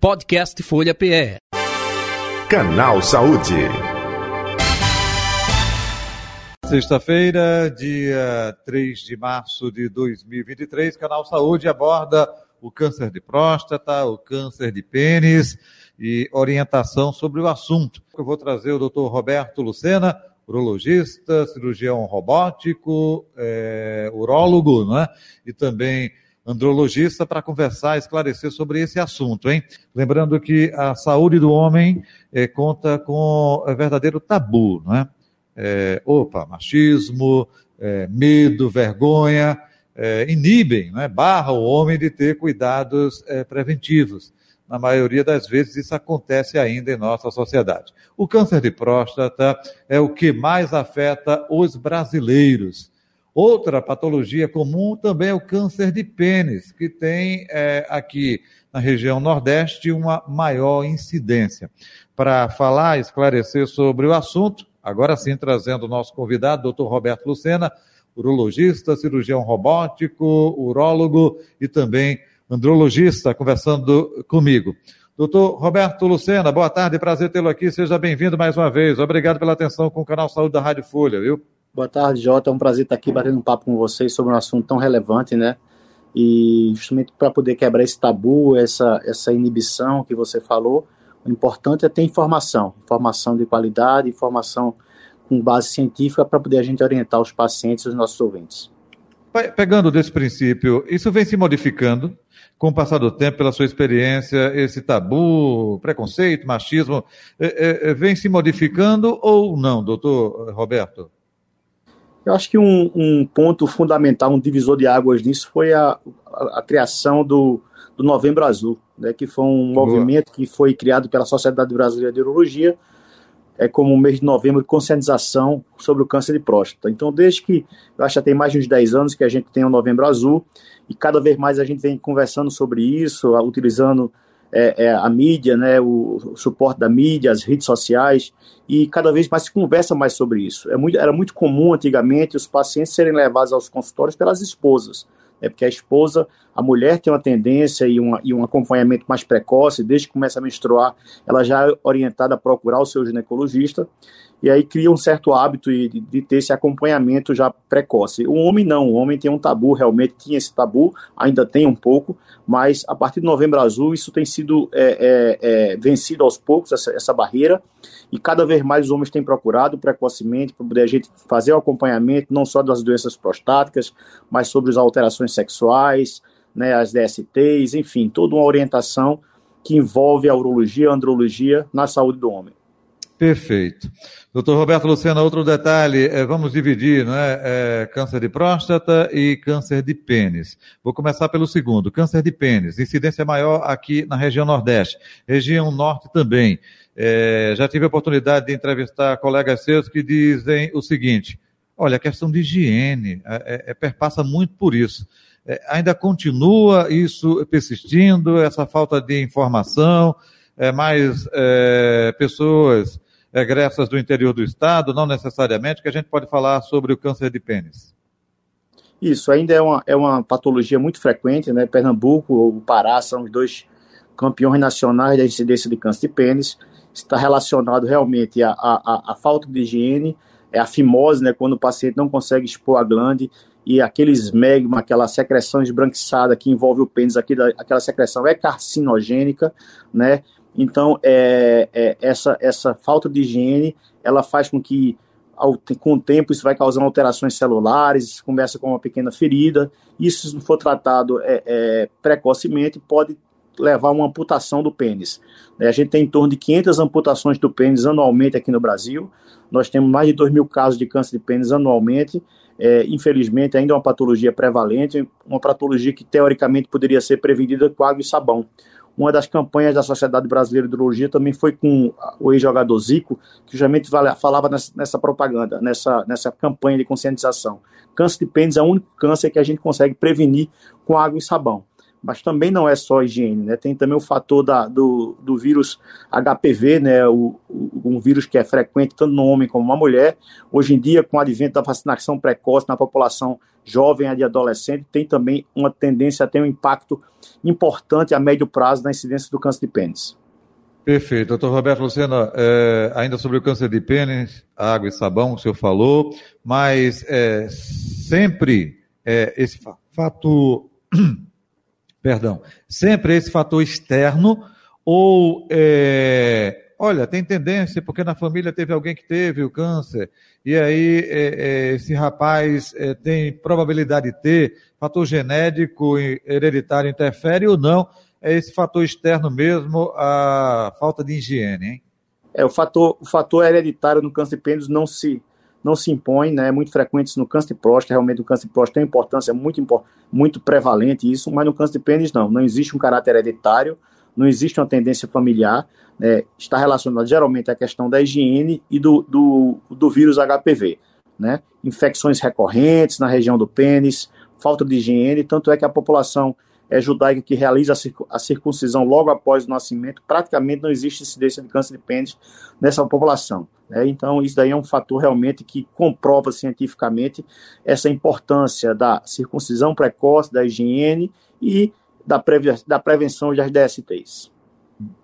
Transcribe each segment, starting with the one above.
Podcast Folha PE. Canal Saúde. Sexta-feira, dia 3 de março de 2023, Canal Saúde aborda o câncer de próstata, o câncer de pênis e orientação sobre o assunto. Eu vou trazer o Dr. Roberto Lucena, urologista, cirurgião robótico, é, urólogo, não é? E também andrologista para conversar, esclarecer sobre esse assunto, hein? Lembrando que a saúde do homem é, conta com é, verdadeiro tabu, não é? é opa, machismo, é, medo, vergonha, é, inibem, não é? barra o homem de ter cuidados preventivos. Na maioria das vezes, isso acontece ainda em nossa sociedade. O câncer de próstata é o que mais afeta os brasileiros. Outra patologia comum também é o câncer de pênis, que tem é, aqui na região Nordeste uma maior incidência. Para falar, esclarecer sobre o assunto, agora sim trazendo o nosso convidado, doutor Roberto Lucena, urologista, cirurgião robótico, urólogo e também andrologista, conversando comigo. Doutor Roberto Lucena, boa tarde, prazer tê-lo aqui, seja bem-vindo mais uma vez. Obrigado pela atenção com o canal Saúde da Rádio Folha, viu? Boa tarde, Jota. É um prazer estar aqui batendo um papo com vocês sobre um assunto tão relevante, né? E justamente para poder quebrar esse tabu, essa, essa inibição que você falou, o importante é ter informação, informação de qualidade, informação com base científica para poder a gente orientar os pacientes os nossos ouvintes. Pegando desse princípio, isso vem se modificando com o passar do tempo, pela sua experiência, esse tabu, preconceito, machismo, é, é, vem se modificando ou não, doutor Roberto? Eu acho que um, um ponto fundamental, um divisor de águas nisso foi a, a, a criação do, do Novembro Azul, né, que foi um Boa. movimento que foi criado pela Sociedade Brasileira de Urologia, é como o mês de novembro de conscientização sobre o câncer de próstata. Então, desde que, eu acho que tem mais de uns 10 anos que a gente tem o Novembro Azul, e cada vez mais a gente vem conversando sobre isso, utilizando é, é, a mídia, né, o, o, suporte da mídia, as redes sociais, e cada vez mais se conversa mais sobre isso. É muito, era muito comum antigamente os pacientes serem levados aos consultórios pelas esposas, né, porque a esposa, a mulher tem uma tendência e, uma, e um acompanhamento mais precoce, desde que começa a menstruar, ela já é orientada a procurar o seu ginecologista, e aí cria um certo hábito de, de, ter esse acompanhamento já precoce. O homem não, o homem tem um tabu, realmente tinha esse tabu, ainda tem um pouco, mas a partir do Novembro Azul isso tem sido é, é, é, vencido aos poucos, essa, essa, barreira, e cada vez mais os homens têm procurado precocemente para poder a gente fazer o acompanhamento, não só das doenças prostáticas, mas sobre as alterações sexuais, né, as DSTs, enfim, toda uma orientação que envolve a urologia, a andrologia na saúde do homem. Perfeito. Doutor Roberto Lucena, outro detalhe, é, vamos dividir, não é, é, câncer de próstata e câncer de pênis. Vou começar pelo segundo, câncer de pênis, incidência maior aqui na região Nordeste, região Norte também. É, já tive a oportunidade de entrevistar colegas seus que dizem o seguinte, olha, a questão de higiene é, é, é perpassa muito por isso. ainda continua isso persistindo, essa falta de informação, mais pessoas egressas do interior do estado, não necessariamente, que a gente pode falar sobre o câncer de pênis. Isso, ainda é uma, é uma patologia muito frequente, né? Pernambuco ou Pará são os dois campeões nacionais da incidência de câncer de pênis. Está relacionado realmente à, à, à falta de higiene, é a fimose, né? Quando o paciente não consegue expor a glande e aquele esmegma, aquela secreção esbranquiçada que envolve o pênis, aquela secreção é carcinogênica, né? Então, é, é, essa, essa falta de higiene, ela faz com que, ao, com o tempo, isso vai causando alterações celulares, começa com uma pequena ferida. Isso, se não for tratado é, é, precocemente, pode levar a uma amputação do pênis. É, a gente tem em torno de 500 amputações do pênis anualmente aqui no Brasil. Nós temos mais de 2 mil casos de câncer de pênis anualmente. É, infelizmente, ainda é uma patologia prevalente, uma patologia que teoricamente poderia ser prevenida com água e sabão. Uma das campanhas da Sociedade Brasileira de Urologia também foi com o ex-jogador Zico, que justamente falava nessa, propaganda, nessa, nessa campanha de conscientização. Câncer de pênis é o único câncer que a gente consegue prevenir com água e sabão. Mas também não é só higiene, né? Tem também o fator da, do, do vírus HPV, né? O, o, um vírus que é frequente tanto no homem como na mulher. Hoje em dia, com o advento da vacinação precoce na população jovem e adolescente, tem também uma tendência a ter um impacto importante a médio prazo na incidência do câncer de pênis. Perfeito. Doutor Roberto Lucena, é, ainda sobre o câncer de pênis, água e sabão, o senhor falou, mas é, sempre é, esse fator perdão, sempre esse fator externo ou é, olha, tem tendência porque na família teve alguém que teve o câncer e aí é, é, esse rapaz é, tem probabilidade de ter, fator genético hereditário interfere ou não? É esse fator externo mesmo, a falta de higiene, hein? É, o fator, o fator hereditário no câncer de pênis não se não se impõe, né? É muito frequente isso no câncer de próstata, realmente o câncer de próstata tem importância muito, muito prevalente isso, mas no câncer de pênis não, não existe um caráter hereditário, não existe uma tendência familiar, né? está relacionado geralmente à questão da higiene e do, do, do vírus HPV, né? Infecções recorrentes na região do pênis, falta de higiene, tanto é que a população é, judaica que realiza a circuncisão logo após o nascimento, praticamente não existe incidência de câncer de pênis nessa população. Né? Então, isso daí é um fator realmente que comprova cientificamente essa importância da circuncisão precoce, da higiene e da, preve da prevenção das DSTs.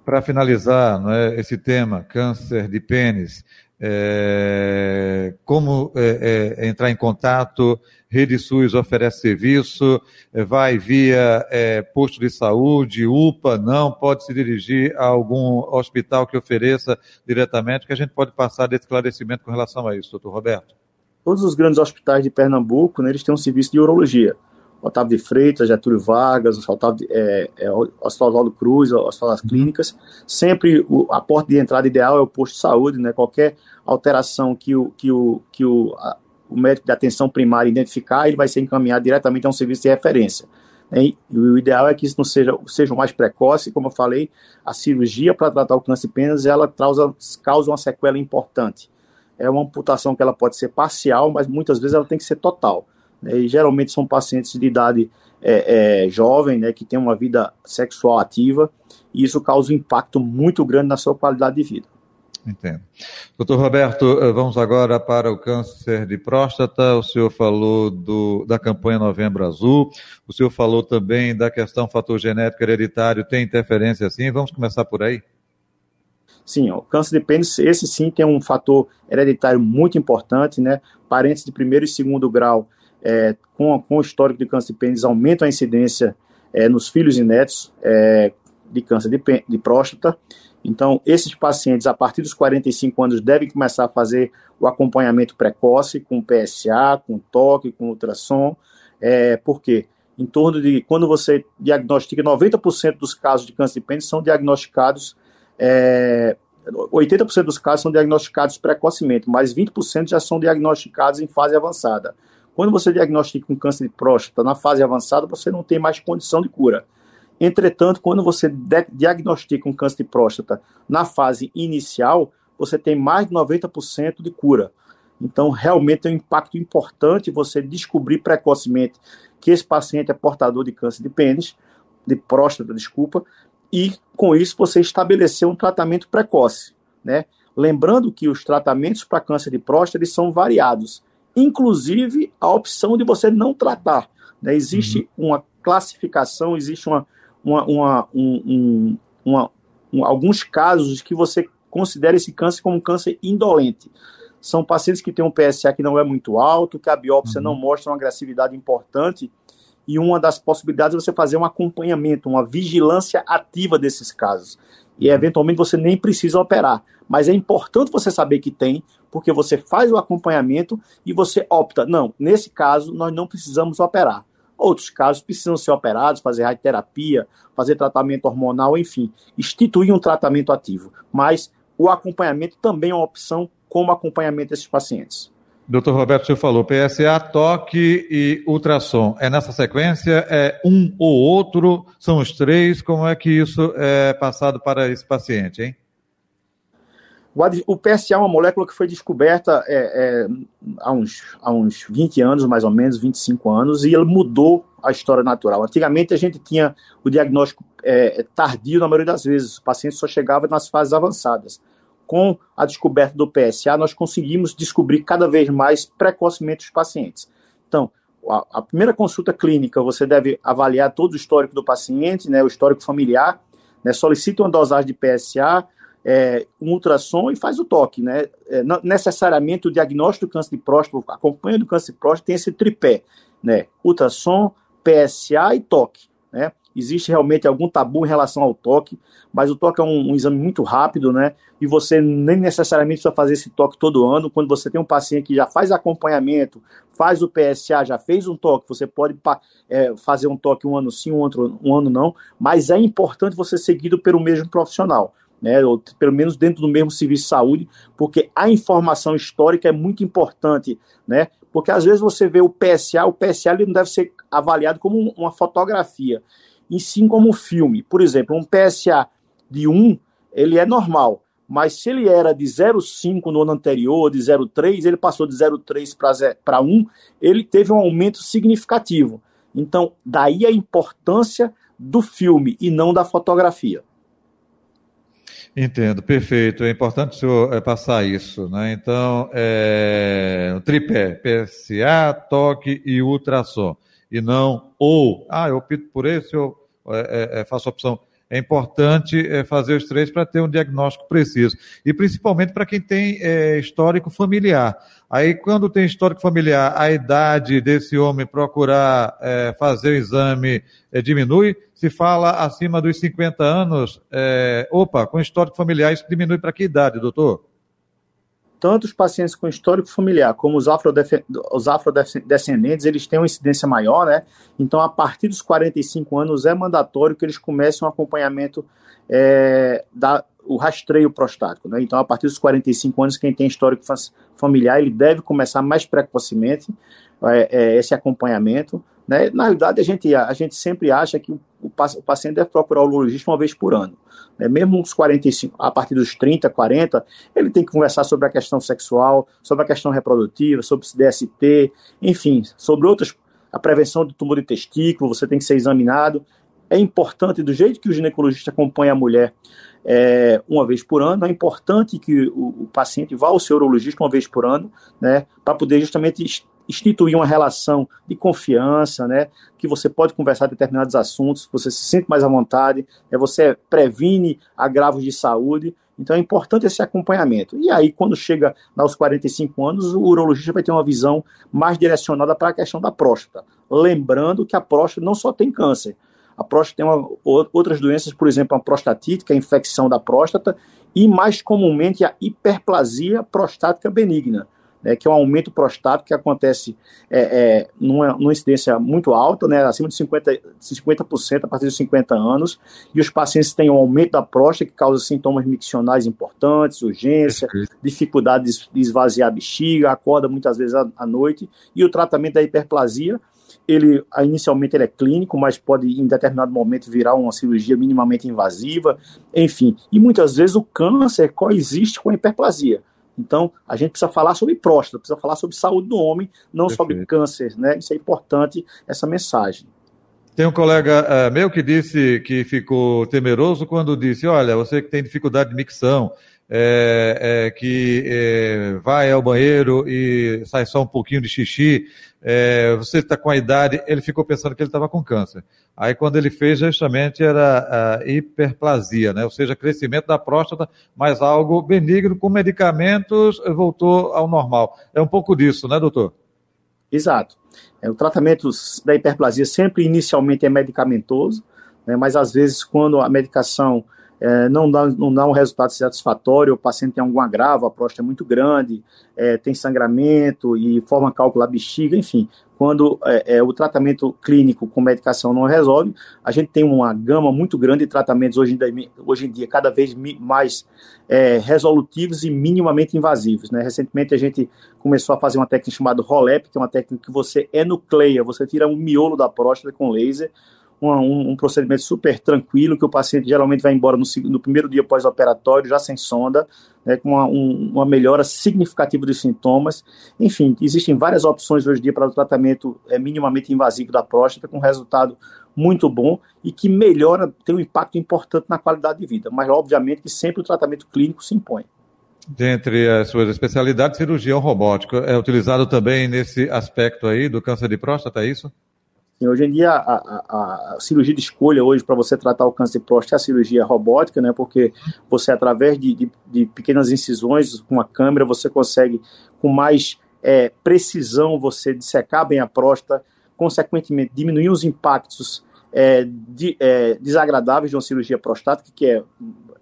Para finalizar não é, esse tema, câncer de pênis, é, como é, é, entrar em contato, Rede SUS oferece serviço, é, vai via é, posto de saúde, UPA, não, pode se dirigir a algum hospital que ofereça diretamente, que a gente pode passar de esclarecimento com relação a isso, doutor Roberto. Todos os grandes hospitais de Pernambuco, né, eles têm um serviço de urologia. Otávio de Freitas, Getúlio Vargas, Otávio, é, é, Oswaldo Cruz, Hospital das Clínicas. Sempre o, a porta de entrada ideal é o posto de saúde, né? Qualquer alteração que o, que o, que o, a, o médico de atenção primária identificar, ele vai ser encaminhado diretamente a um serviço de referência. Né? E o ideal é que isso não seja, seja mais precoce, como eu falei, a cirurgia para tratar o câncer de pênis, ela causa, causa uma sequela importante. É uma amputação que ela pode ser parcial, mas muitas vezes ela tem que ser total. Né? E geralmente são pacientes de idade é, é, jovem, né, que tem uma vida sexual ativa, e isso causa um impacto muito grande na sua qualidade de vida. Entendo. Doutor Roberto, eh, vamos agora para o câncer de próstata. O senhor falou do, da campanha Novembro Azul, o senhor falou também da questão fator genético hereditário, tem interferência sim? Vamos começar por aí? Sim, o câncer de pênis, esse sim tem um fator hereditário muito importante, né? Parentes de primeiro e segundo grau é, com, com o histórico de câncer de pênis aumentam a incidência é, nos filhos e netos é, de câncer de, de próstata. Então, esses pacientes, a partir dos 45 anos, devem começar a fazer o acompanhamento precoce com PSA, com toque, com ultrassom. É, por quê? Em torno de, quando você diagnostica, 90% dos casos de câncer de pênis são diagnosticados, é, 80% dos casos são diagnosticados precocemente, mas 20% já são diagnosticados em fase avançada. Quando você diagnostica um câncer de próstata na fase avançada, você não tem mais condição de cura. Entretanto, quando você diagnostica um câncer de próstata na fase inicial, você tem mais de 90% de cura. Então, realmente é um impacto importante você descobrir precocemente que esse paciente é portador de câncer de pênis, de próstata, desculpa, e com isso você estabelecer um tratamento precoce, né? Lembrando que os tratamentos para câncer de próstata eles são variados inclusive a opção de você não tratar. Né? Existe uhum. uma classificação, existe uma, uma, uma, um, uma um, alguns casos que você considera esse câncer como um câncer indolente. São pacientes que têm um PSA que não é muito alto, que a biópsia uhum. não mostra uma agressividade importante, e uma das possibilidades é você fazer um acompanhamento, uma vigilância ativa desses casos. E eventualmente você nem precisa operar. Mas é importante você saber que tem, porque você faz o acompanhamento e você opta. Não, nesse caso nós não precisamos operar. Outros casos precisam ser operados, fazer radioterapia, fazer tratamento hormonal, enfim, instituir um tratamento ativo. Mas o acompanhamento também é uma opção como acompanhamento desses pacientes. Doutor Roberto, você falou PSA, toque e ultrassom. É nessa sequência? É um ou outro? São os três? Como é que isso é passado para esse paciente, hein? O PSA é uma molécula que foi descoberta é, é, há, uns, há uns 20 anos, mais ou menos, 25 anos, e ele mudou a história natural. Antigamente a gente tinha o diagnóstico é, tardio na maioria das vezes, o paciente só chegava nas fases avançadas. Com a descoberta do PSA, nós conseguimos descobrir cada vez mais precocemente os pacientes. Então, a, a primeira consulta clínica, você deve avaliar todo o histórico do paciente, né, o histórico familiar, né, solicita uma dosagem de PSA, é, um ultrassom e faz o toque, né? É, não, necessariamente o diagnóstico do câncer de próstata, acompanha do câncer de próstata, tem esse tripé, né? Ultrassom, PSA e toque, né? Existe realmente algum tabu em relação ao toque, mas o toque é um, um, exame muito rápido, né? E você nem necessariamente precisa fazer esse toque todo ano. Quando você tem um paciente que já faz acompanhamento, faz o PSA, já fez um toque, você pode é, fazer um toque um ano sim, um, outro, um ano não, mas é importante você seguido pelo mesmo profissional né, ou pelo menos dentro do mesmo serviço de saúde, porque a informação histórica é muito importante, né? Porque às vezes você vê o PSA, o PSA ele não deve ser avaliado como uma fotografia, e sim como um filme. Por exemplo, um PSA de 1, ele é normal, mas se ele era de 0,5 no ano anterior, de 0,3, ele passou de 0,3 para 1, ele teve um aumento significativo. Então, daí a importância do filme e não da fotografia. Entendo, perfeito. É importante o senhor é, passar isso, né? Então, é, o tripé, PSA, toque e ultrassom. E não ou, ah, eu opto por esse, eu é, é, faço a opção é importante é, fazer os três para ter um diagnóstico preciso. E principalmente para quem tem é, histórico familiar. Aí, quando tem histórico familiar, a idade desse homem procurar é, fazer o exame diminui. Se fala acima dos 50 anos, opa, com histórico familiar, isso diminui para que idade, doutor? Tanto os pacientes com histórico familiar como os, os afrodescendentes, eles têm uma incidência maior, né? Então, a partir dos 45 anos, é mandatório que eles comecem um acompanhamento é, da o rastreio prostático, né? Então, a partir dos 45 anos, quem tem histórico familiar, ele deve começar mais precocemente é, é, esse acompanhamento, né? Na realidade, a gente, a gente sempre acha que o, paciente deve procurar o urologista uma vez por ano. Né? Mesmo uns 45, a partir dos 30, 40, ele tem que conversar sobre a questão sexual, sobre a questão reprodutiva, sobre DST, enfim, sobre outras, a prevenção do tumor de testículo, você tem que ser examinado. É importante, do jeito que o ginecologista acompanha a mulher é, uma vez por ano, é importante que o, o paciente vá ao seu urologista uma vez por ano, né, para poder justamente instituir uma relação de confiança, né, que você pode conversar determinados assuntos, você se sente mais à vontade, né, você previne agravos de saúde, então é importante esse acompanhamento. E aí, quando chega aos 45 anos, o urologista vai ter uma visão mais direcionada para a questão da próstata. Lembrando que a próstata não só tem câncer, a próstata tem uma, outras doenças, por exemplo, a prostatite, que é a infecção da próstata, e mais comumente a hiperplasia prostática benigna né, que é um aumento prostático que acontece é, é, numa, numa, incidência muito alta, né, acima de 50%, 50% a partir de 50 anos, e os pacientes têm um aumento da próstata que causa sintomas miccionais importantes, urgência, dificuldade de esvaziar a bexiga, acorda muitas vezes à, à noite, e o tratamento da hiperplasia, ele inicialmente ele é clínico, mas pode em determinado momento virar uma cirurgia minimamente invasiva, enfim. E muitas vezes o câncer coexiste com a hiperplasia. Então, a gente precisa falar sobre próstata, precisa falar sobre saúde do homem, não Perfeito. sobre câncer, né? Isso é importante, essa mensagem. Tem um colega uh, meu que disse que ficou temeroso quando disse: Olha, você que tem dificuldade de micção, é, é, que é, vai ao banheiro e sai só um pouquinho de xixi, é, você está com a idade, ele ficou pensando que ele estava com câncer. Aí quando ele fez, justamente era a hiperplasia, né? ou seja, crescimento da próstata, mas algo benigno, com medicamentos, voltou ao normal. É um pouco disso, né, doutor? Exato. É, o tratamento da hiperplasia sempre inicialmente é medicamentoso, né, mas às vezes quando a medicação é, não, dá, não dá um resultado satisfatório, o paciente tem algum agravo, a próstata é muito grande, é, tem sangramento e forma cálculo da bexiga, enfim. Quando é, é, o tratamento clínico com medicação não resolve, a gente tem uma gama muito grande de tratamentos hoje em dia, hoje em dia cada vez mais é, resolutivos e minimamente invasivos. Né? Recentemente a gente começou a fazer uma técnica chamada ROLEP, que é uma técnica que você enucleia, você tira um miolo da próstata com laser, um, um, procedimento super tranquilo, que o paciente geralmente vai embora no, no primeiro dia pós-operatório, já sem sonda, né, com uma, um, uma, melhora significativa dos sintomas. Enfim, existem várias opções hoje em dia para o tratamento é, minimamente invasivo da próstata, com resultado muito bom e que melhora, tem um impacto importante na qualidade de vida. Mas, obviamente, que sempre o tratamento clínico se impõe. Dentre as suas especialidades, cirurgião robótico é utilizado também nesse aspecto aí do câncer de próstata, é isso? Hoje em dia, a, a, a, cirurgia de escolha hoje para você tratar o câncer de próstata é a cirurgia robótica, né? Porque você, através de, de, de pequenas incisões com a câmera, você consegue, com mais é, precisão, você dissecar bem a próstata, consequentemente, diminuir os impactos é, de, é, desagradáveis de uma cirurgia prostática, que é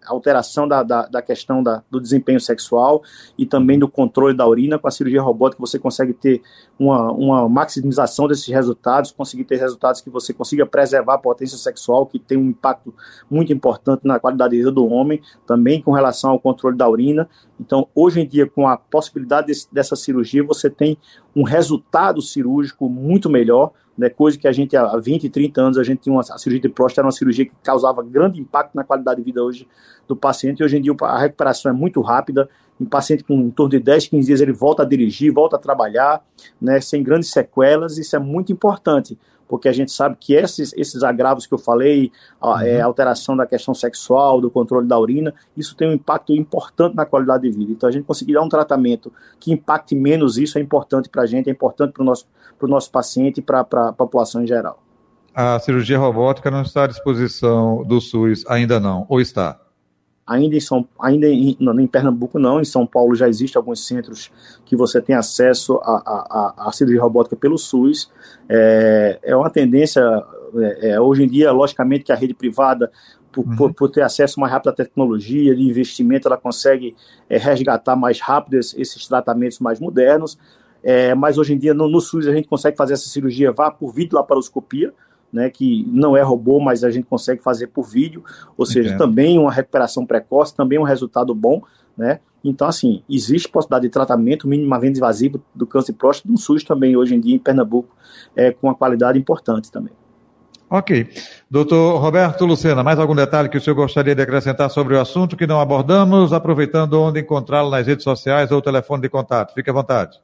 alteração da, da, da questão da, do desempenho sexual e também do controle da urina. Com a cirurgia robótica, você consegue ter uma, uma maximização desses resultados, conseguir ter resultados que você consiga preservar a potência sexual, que tem um impacto muito importante na qualidade de vida do homem, também com relação ao controle da urina. Então, hoje em dia, com a possibilidade desse, dessa cirurgia, você tem um resultado cirúrgico muito melhor né, coisa que a gente há 20, 30 anos a gente tinha uma a cirurgia de próstata era uma cirurgia que causava grande impacto na qualidade de vida hoje do paciente e hoje em dia a recuperação é muito rápida, um paciente com em torno de 10, 15 dias ele volta a dirigir, volta a trabalhar, né, sem grandes sequelas, isso é muito importante, porque a gente sabe que esses, esses agravos que eu falei, a é, uhum. alteração da questão sexual, do controle da urina, isso tem um impacto importante na qualidade de vida. Então, a gente conseguir dar um tratamento que impacte menos isso é importante para a gente, é importante para o nosso, nosso paciente e para a população em geral. A cirurgia robótica não está à disposição do SUS ainda não, ou está? Ainda em, São, ainda em, não, em Pernambuco não, em São Paulo já existem alguns centros que você tem acesso à cirurgia robótica pelo SUS. É, é uma tendência, é, é, hoje em dia, logicamente que a rede privada, por, uhum. por, por, ter acesso mais rápido à tecnologia, de investimento, ela consegue é, resgatar mais rápido esses, tratamentos mais modernos. É, mas hoje em dia no, no, SUS a gente consegue fazer essa cirurgia vá por videolaparoscopia, né, que não é robô, mas a gente consegue fazer por vídeo, ou seja, Entendo. também uma recuperação precoce, também um resultado bom, né? Então, assim, existe possibilidade de tratamento minimamente invasivo do câncer de próstata no SUS também, hoje em dia, em Pernambuco, é, com uma qualidade importante também. Ok. Doutor Roberto Lucena, mais algum detalhe que o senhor gostaria de acrescentar sobre o assunto que não abordamos, aproveitando onde encontrá-lo nas redes sociais ou telefone de contato? Fique à vontade.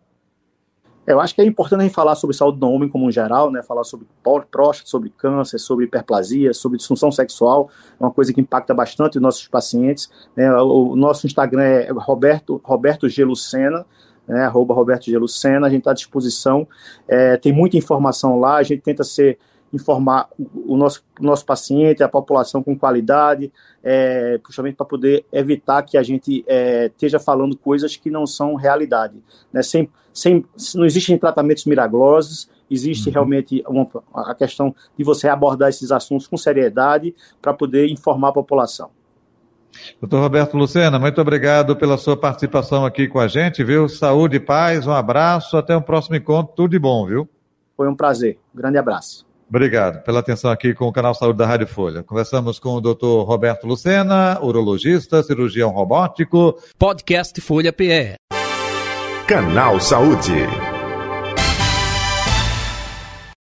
Eu acho que é importante a gente falar sobre saúde do homem como um geral, né? Falar sobre próstata, sobre câncer, sobre hiperplasia, sobre disfunção sexual, é uma coisa que impacta bastante os nossos pacientes. Né? O, nosso Instagram é Roberto, Roberto G. Lucena, né? arroba Roberto G. Lucena, a gente está à disposição, é, tem muita informação lá, a gente tenta ser informar o nosso, nosso paciente, a população com qualidade, é, justamente para poder evitar que a gente é, esteja falando coisas que não são realidade. Né? Sem, sem, não existem tratamentos milagrosos, existe uhum. realmente uma, a questão de você abordar esses assuntos com seriedade para poder informar a população. Doutor Roberto Lucena, muito obrigado pela sua participação aqui com a gente, viu? Saúde e paz, um abraço, até o um próximo encontro, tudo de bom, viu? Foi um prazer, um grande abraço. Obrigado pela atenção aqui com o canal Saúde da Rádio Folha. Conversamos com o Dr. Roberto Lucena, urologista, cirurgião robótico. Podcast Folha PE. Canal Saúde.